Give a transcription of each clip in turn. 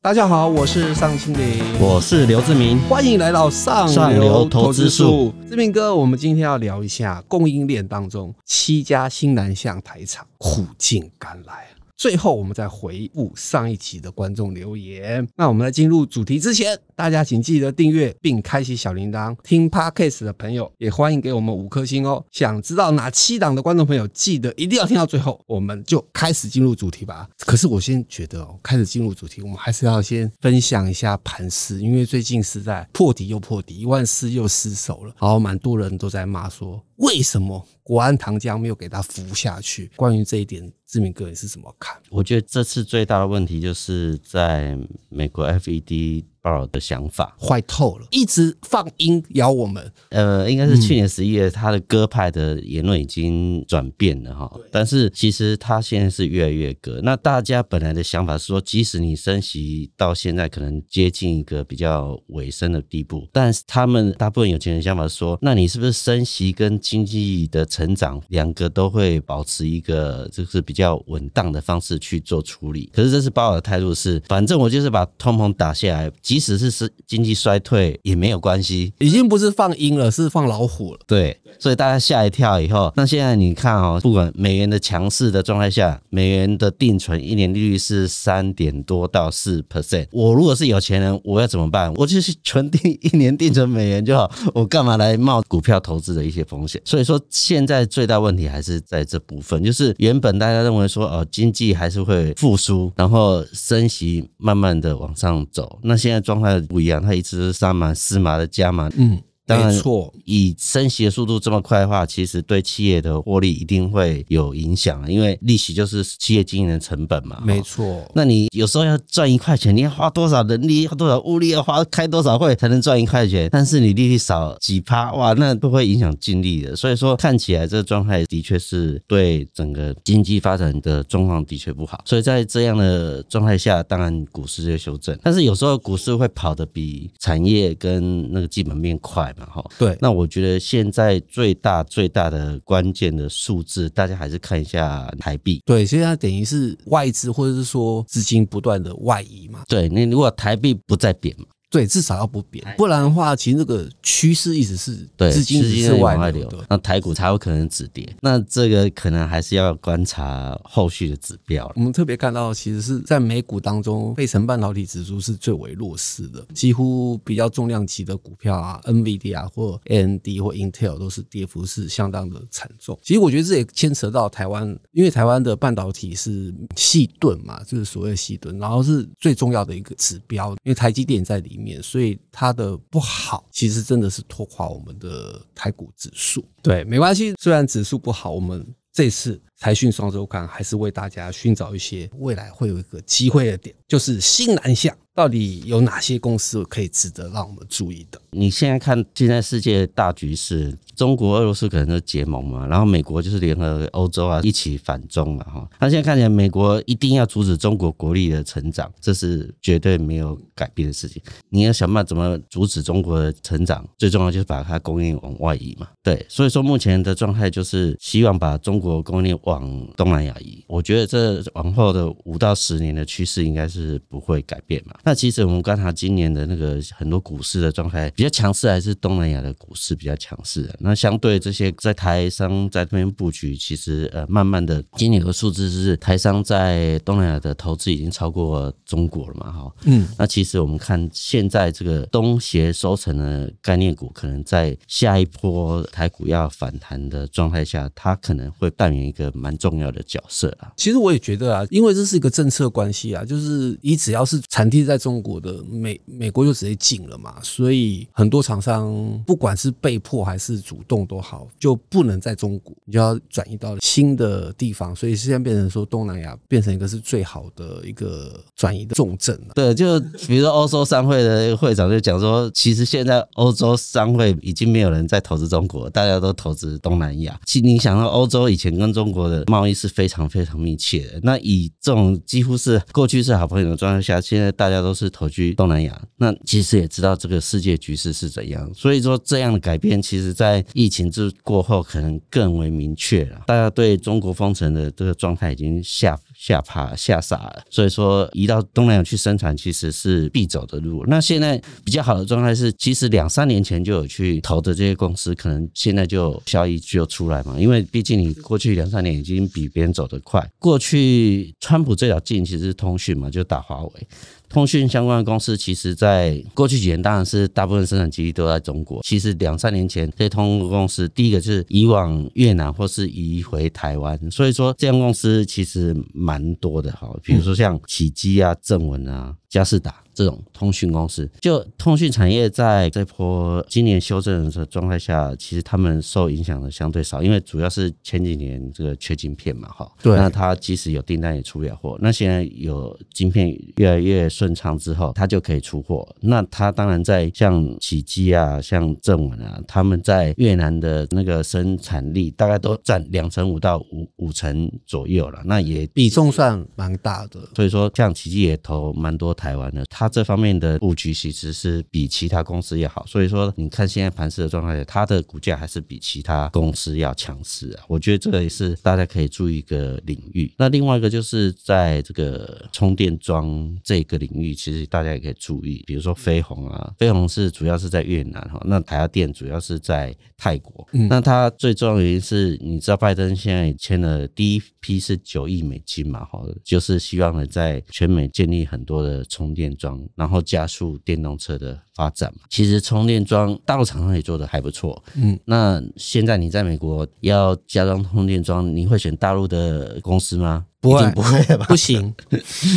大家好，我是尚清林，我是刘志明，欢迎来到上流投资术。志明哥，我们今天要聊一下供应链当中七家新南向台厂苦尽甘来。最后，我们再回复上一期的观众留言。那我们在进入主题之前，大家请记得订阅并开启小铃铛。听 Podcast 的朋友也欢迎给我们五颗星哦。想知道哪七档的观众朋友，记得一定要听到最后。我们就开始进入主题吧。可是我先觉得哦，开始进入主题，我们还是要先分享一下盘势，因为最近实在破底又破底，一万四又失守了，然后蛮多人都在骂说，为什么国安糖浆没有给它扶下去？关于这一点。志明哥，你是怎么看？我觉得这次最大的问题就是在美国 FED。的想法坏透了，一直放鹰咬我们。呃，应该是去年十一月，他的鸽派的言论已经转变了哈。但是其实他现在是越来越鸽。那大家本来的想法是说，即使你升息到现在可能接近一个比较尾声的地步，但是他们大部分有钱人想法是说，那你是不是升息跟经济的成长两个都会保持一个就是比较稳当的方式去做处理？可是这次鲍尔的态度是，反正我就是把通膨打下来。即使是是经济衰退也没有关系，已经不是放鹰了，是放老虎了。对，所以大家吓一跳以后，那现在你看哦，不管美元的强势的状态下，美元的定存一年利率是三点多到四 percent。我如果是有钱人，我要怎么办？我就是存定一年定存美元就好，我干嘛来冒股票投资的一些风险？所以说，现在最大问题还是在这部分，就是原本大家认为说哦，经济还是会复苏，然后升息慢慢的往上走，那现在。状态不一样，它一直是三码四码的加码，嗯。当然，以升息的速度这么快的话，其实对企业的获利一定会有影响，因为利息就是企业经营的成本嘛。没错，那你有时候要赚一块钱，你要花多少人力，要多少物力，要花开多少会才能赚一块钱？但是你利率少几趴，哇，那都会影响净利的。所以说，看起来这个状态的确是对整个经济发展的状况的确不好。所以在这样的状态下，当然股市就修正，但是有时候股市会跑得比产业跟那个基本面快。对，那我觉得现在最大最大的关键的数字，大家还是看一下台币。对，现在等于是外资或者是说资金不断的外移嘛。对，你如果台币不再贬嘛。对，至少要不贬，不然的话，其实这个趋势一直是资金是外流，那台股才有可能止跌。那这个可能还是要观察后续的指标。我们特别看到，其实是在美股当中，费城半导体指数是最为弱势的，几乎比较重量级的股票啊，NVIDIA 或 AMD 或 Intel 都是跌幅是相当的惨重。其实我觉得这也牵扯到台湾，因为台湾的半导体是细盾嘛，就是所谓细盾，然后是最重要的一个指标，因为台积电在里。面，所以它的不好，其实真的是拖垮我们的台股指数。对，没关系，虽然指数不好，我们这次财讯双周刊还是为大家寻找一些未来会有一个机会的点，就是新南向。到底有哪些公司可以值得让我们注意的？你现在看现在世界大局势，中国、俄罗斯可能都结盟嘛，然后美国就是联合欧洲啊，一起反中了哈。那现在看起来，美国一定要阻止中国国力的成长，这是绝对没有改变的事情。你要想办法怎么阻止中国的成长，最重要就是把它供应往外移嘛。对，所以说目前的状态就是希望把中国供应链往东南亚移。我觉得这往后的五到十年的趋势应该是不会改变嘛。那其实我们观察今年的那个很多股市的状态比较强势，还是东南亚的股市比较强势的。那相对这些在台商在这边布局，其实呃慢慢的，今年有个数字是台商在东南亚的投资已经超过中国了嘛？哈，嗯，那其实我们看现在这个东协收成的概念股，可能在下一波台股要反弹的状态下，它可能会扮演一个蛮重要的角色啊。其实我也觉得啊，因为这是一个政策关系啊，就是你只要是产地在中国的美美国就直接禁了嘛，所以很多厂商不管是被迫还是主动都好，就不能在中国，你就要转移到新的地方，所以现在变成说东南亚变成一个是最好的一个转移的重镇了。对，就比如说欧洲商会的会长就讲说，其实现在欧洲商会已经没有人在投资中国，大家都投资东南亚。其实你想到欧洲以前跟中国的贸易是非常非常密切的，那以这种几乎是过去是好朋友的状态下，现在大家都。是投居东南亚，那其实也知道这个世界局势是怎样，所以说这样的改变，其实在疫情之过后可能更为明确了。大家对中国封城的这个状态已经下吓怕吓傻了。所以说，移到东南亚去生产其实是必走的路。那现在比较好的状态是，其实两三年前就有去投的这些公司，可能现在就效益就出来嘛。因为毕竟你过去两三年已经比别人走得快。过去川普最早进其实是通讯嘛，就打华为。通讯相关的公司，其实在过去几年，当然是大部分生产基地都在中国。其实两三年前，这些通讯公司第一个就是移往越南，或是移回台湾。所以说，这样公司其实蛮多的哈。比如说像启基啊、正文啊、佳士达。这种通讯公司，就通讯产业在这波今年修正的状态下，其实他们受影响的相对少，因为主要是前几年这个缺晶片嘛，哈。对。那他即使有订单也出不了货，那现在有晶片越来越顺畅之后，他就可以出货。那他当然在像奇迹啊、像正文啊，他们在越南的那个生产力大概都占两成五到五五成左右了，那也比重算蛮大的。所以说，像奇迹也投蛮多台湾的，它。这方面的布局其实是比其他公司要好，所以说你看现在盘市的状态，它的股价还是比其他公司要强势啊。我觉得这个也是大家可以注意一个领域。那另外一个就是在这个充电桩这个领域，其实大家也可以注意，比如说飞鸿啊，飞鸿是主要是在越南哈，那台达电主要是在泰国。嗯、那它最重要的原因是，你知道拜登现在签了第一批是九亿美金嘛，哈，就是希望呢在全美建立很多的充电桩。然后加速电动车的发展嘛，其实充电桩大陆厂商也做的还不错。嗯，那现在你在美国要加装充电桩，你会选大陆的公司吗？不会，不会吧？不行，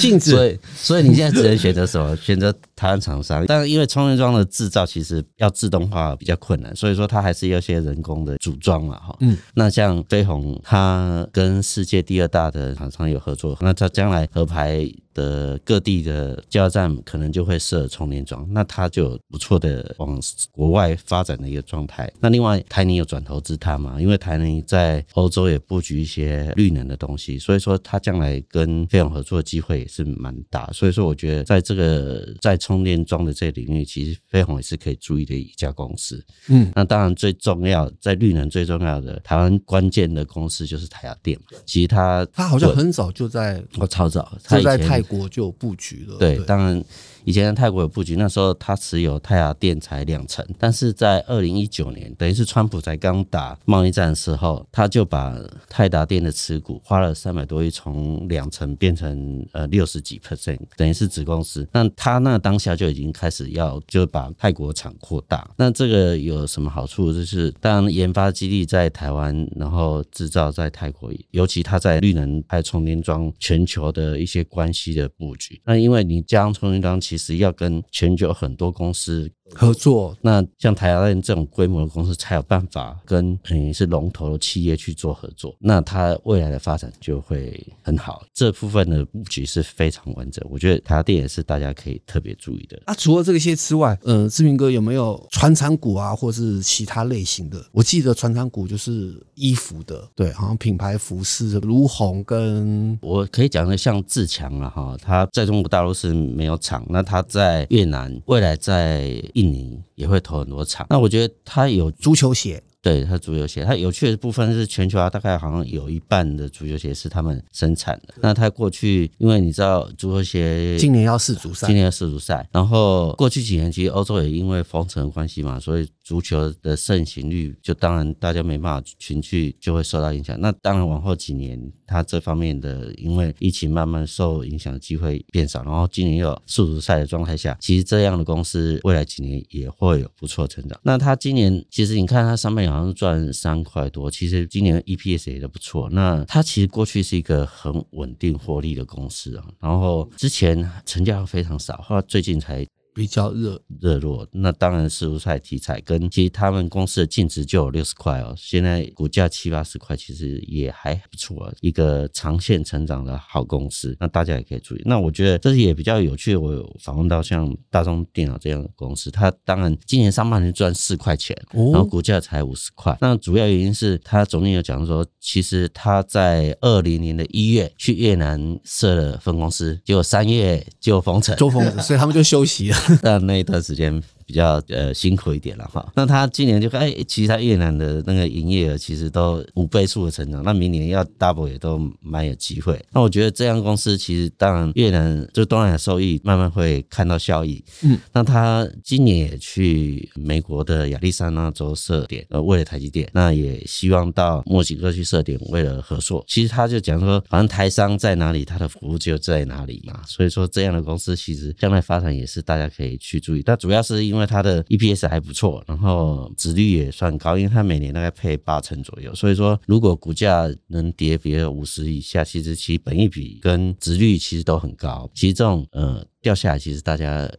禁止。所以，所以你现在只能选择什么？选择台湾厂商。但是因为充电桩的制造其实要自动化比较困难，所以说它还是要些人工的组装嘛。哈，嗯。那像飞鸿，它跟世界第二大的厂商有合作，那它将来合牌的各地的加油站可能就会设充电桩，那它就有不错的往国外发展的一个状态。那另外台泥有转投资它嘛？因为台泥在欧洲也布局一些绿能的东西，所以说。它将来跟飞鸿合作的机会也是蛮大，所以说我觉得在这个在充电桩的这个领域，其实飞鸿也是可以注意的一家公司。嗯，那当然最重要在绿能最重要的台湾关键的公司就是台达电。其实它它好像很早就在，我超早，就在泰国就有布局了。对，当然。以前在泰国有布局，那时候他持有泰达电才两成，但是在二零一九年，等于是川普才刚打贸易战的时候，他就把泰达电的持股花了三百多亿，从两成变成呃六十几 percent，等于是子公司。那他那当下就已经开始要就把泰国厂扩大。那这个有什么好处？就是当研发基地在台湾，然后制造在泰国，尤其他在绿能还有充电桩全球的一些关系的布局。那因为你将充电桩其其实要跟全球很多公司。合作，那像台达电这种规模的公司才有办法跟等于是龙头的企业去做合作，那它未来的发展就会很好。这部分的布局是非常完整，我觉得台达电也是大家可以特别注意的。啊，除了这些之外，呃，志明哥有没有传产股啊，或是其他类型的？我记得传产股就是衣服的，对，好像品牌服饰，如虹跟我可以讲的像自强啊，哈，它在中国大陆是没有厂，那它在越南未来在。印尼也会投很多厂，那我觉得它有足球鞋。对，它足球鞋，它有趣的部分是全球啊，大概好像有一半的足球鞋是他们生产的。那它过去，因为你知道足球鞋今年要世足赛，今年要世足赛，然后过去几年其实欧洲也因为封城的关系嘛，所以足球的盛行率就当然大家没办法群聚，就会受到影响。那当然往后几年，它这方面的因为疫情慢慢受影响的机会变少，然后今年又有世足赛的状态下，其实这样的公司未来几年也会有不错的成长。那它今年其实你看它上面有。好像赚三块多，其实今年 EPS 也都不错。那它其实过去是一个很稳定获利的公司啊，然后之前成交非常少，后来最近才。比较热热络，那当然世足赛题材跟其实他们公司的净值就有六十块哦，现在股价七八十块，其实也还不错，一个长线成长的好公司，那大家也可以注意。那我觉得这是也比较有趣，我有访问到像大众电脑这样的公司，它当然今年上半年赚四块钱，然后股价才五十块，那主要原因是他总经理有讲说，其实他在二零年的一月去越南设了分公司，结果三月就封城，做封，所以他们就休息了。但那一段时间比较呃辛苦一点了哈。那他今年就看，哎，其实他越南的那个营业额其实都五倍数的成长，那明年要 double 也都蛮有机会。那我觉得这样公司其实当然越南就东南亚收益慢慢会看到效益。嗯，那他今年也去美国的亚利桑那州设点，呃，为了台积电，那也希望到墨西哥去设点，为了合作。其实他就讲说，反正台商在哪里，他的服务就在哪里嘛。所以说这样的公司其实将来发展也是大家可以去注意。但主要是因为因为它的 EPS 还不错，然后值率也算高，因为它每年大概配八成左右。所以说，如果股价能跌比如五十以下，其实其本益比跟值率其实都很高。其实这种呃。掉下来，其实大家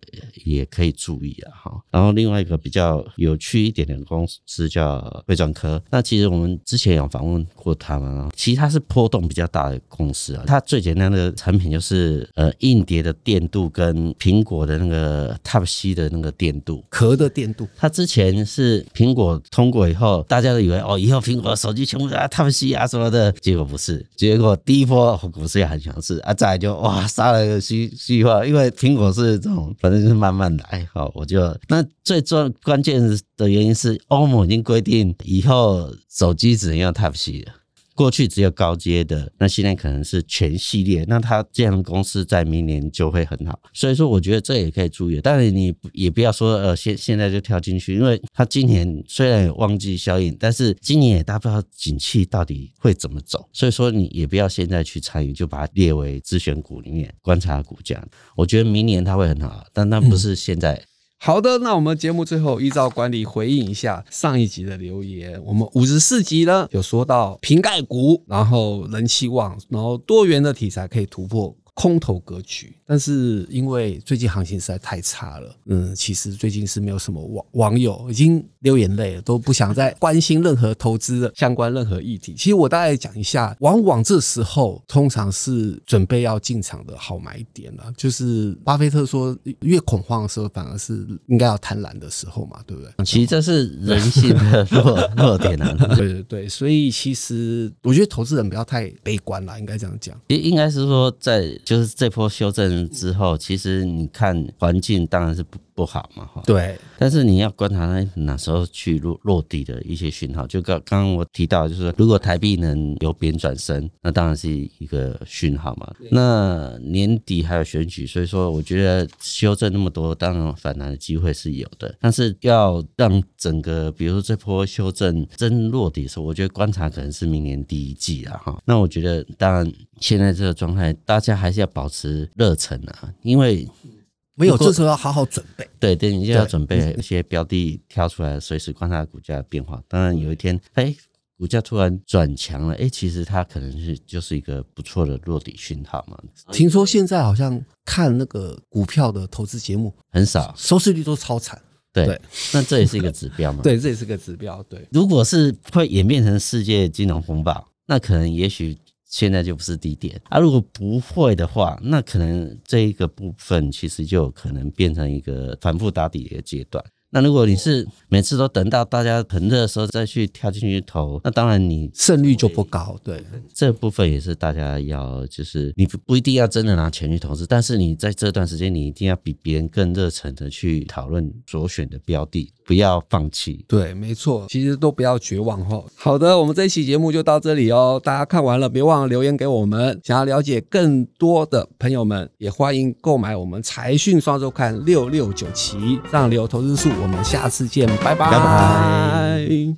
也可以注意啊，哈。然后另外一个比较有趣一点的公司叫汇专科，那其实我们之前有访问过他们啊，其实它是波动比较大的公司啊。它最简单的产品就是呃硬碟的电镀跟苹果的那个 Type C 的那个电镀壳的电镀。它之前是苹果通过以后，大家都以为哦，以后苹果手机全部啊 Type C 啊什么的，结果不是，结果第一波股市也很强势啊，再来就哇杀了个虚虚化，因为苹果是这种，反正就是慢慢来。好，我就那最重关键的原因是，欧盟已经规定以后手机只能用 Type C 了。过去只有高阶的，那现在可能是全系列。那它这样的公司在明年就会很好。所以说，我觉得这也可以注意。但是你也不要说呃，现现在就跳进去，因为它今年虽然有旺季效应，但是今年也大不知道景气到底会怎么走。所以说，你也不要现在去参与，就把它列为自选股里面观察股价。我觉得明年它会很好，但那不是现在。好的，那我们节目最后依照惯例回应一下上一集的留言。我们五十四集呢有说到瓶盖股，然后人气旺，然后多元的题材可以突破。空头格局，但是因为最近行情实在太差了，嗯，其实最近是没有什么网网友已经流眼泪了，都不想再关心任何投资的相关任何议题。其实我大概讲一下，往往这时候通常是准备要进场的好买点了。就是巴菲特说，越恐慌的时候，反而是应该要贪婪的时候嘛，对不对？其实这是人性的弱弱点啊。对对对，所以其实我觉得投资人不要太悲观了，应该这样讲。应应该是说在。就是这波修正之后，其实你看环境当然是不。不好嘛，哈，对，但是你要观察那哪时候去落落地的一些讯号，就刚刚刚我提到，就是如果台币能由贬转升，那当然是一个讯号嘛。那年底还有选举，所以说我觉得修正那么多，当然反弹的机会是有的。但是要让整个，比如说这波修正真落地的时候，我觉得观察可能是明年第一季了哈。那我觉得，当然现在这个状态，大家还是要保持热忱啊，因为。没有，这时候要好好准备。对对，你就要准备一些标的挑出来，随时观察股价的变化。当然，有一天，哎，股价突然转强了，哎，其实它可能是就是一个不错的落底讯号嘛。听说现在好像看那个股票的投资节目很少，收视率都超惨。对，对那这也是一个指标嘛。对，这也是个指标。对，如果是会演变成世界金融风暴，那可能也许。现在就不是低点啊！如果不会的话，那可能这一个部分其实就可能变成一个反复打底的一个阶段。那如果你是每次都等到大家很热的时候再去跳进去投，那当然你胜率就不高。对，这部分也是大家要，就是你不一定要真的拿钱去投资，但是你在这段时间你一定要比别人更热忱的去讨论所选的标的。不要放弃，对，没错，其实都不要绝望哈。好的，我们这一期节目就到这里哦，大家看完了别忘了留言给我们。想要了解更多的朋友们，也欢迎购买我们财讯双周刊六六九期上流投资术。我们下次见，拜拜。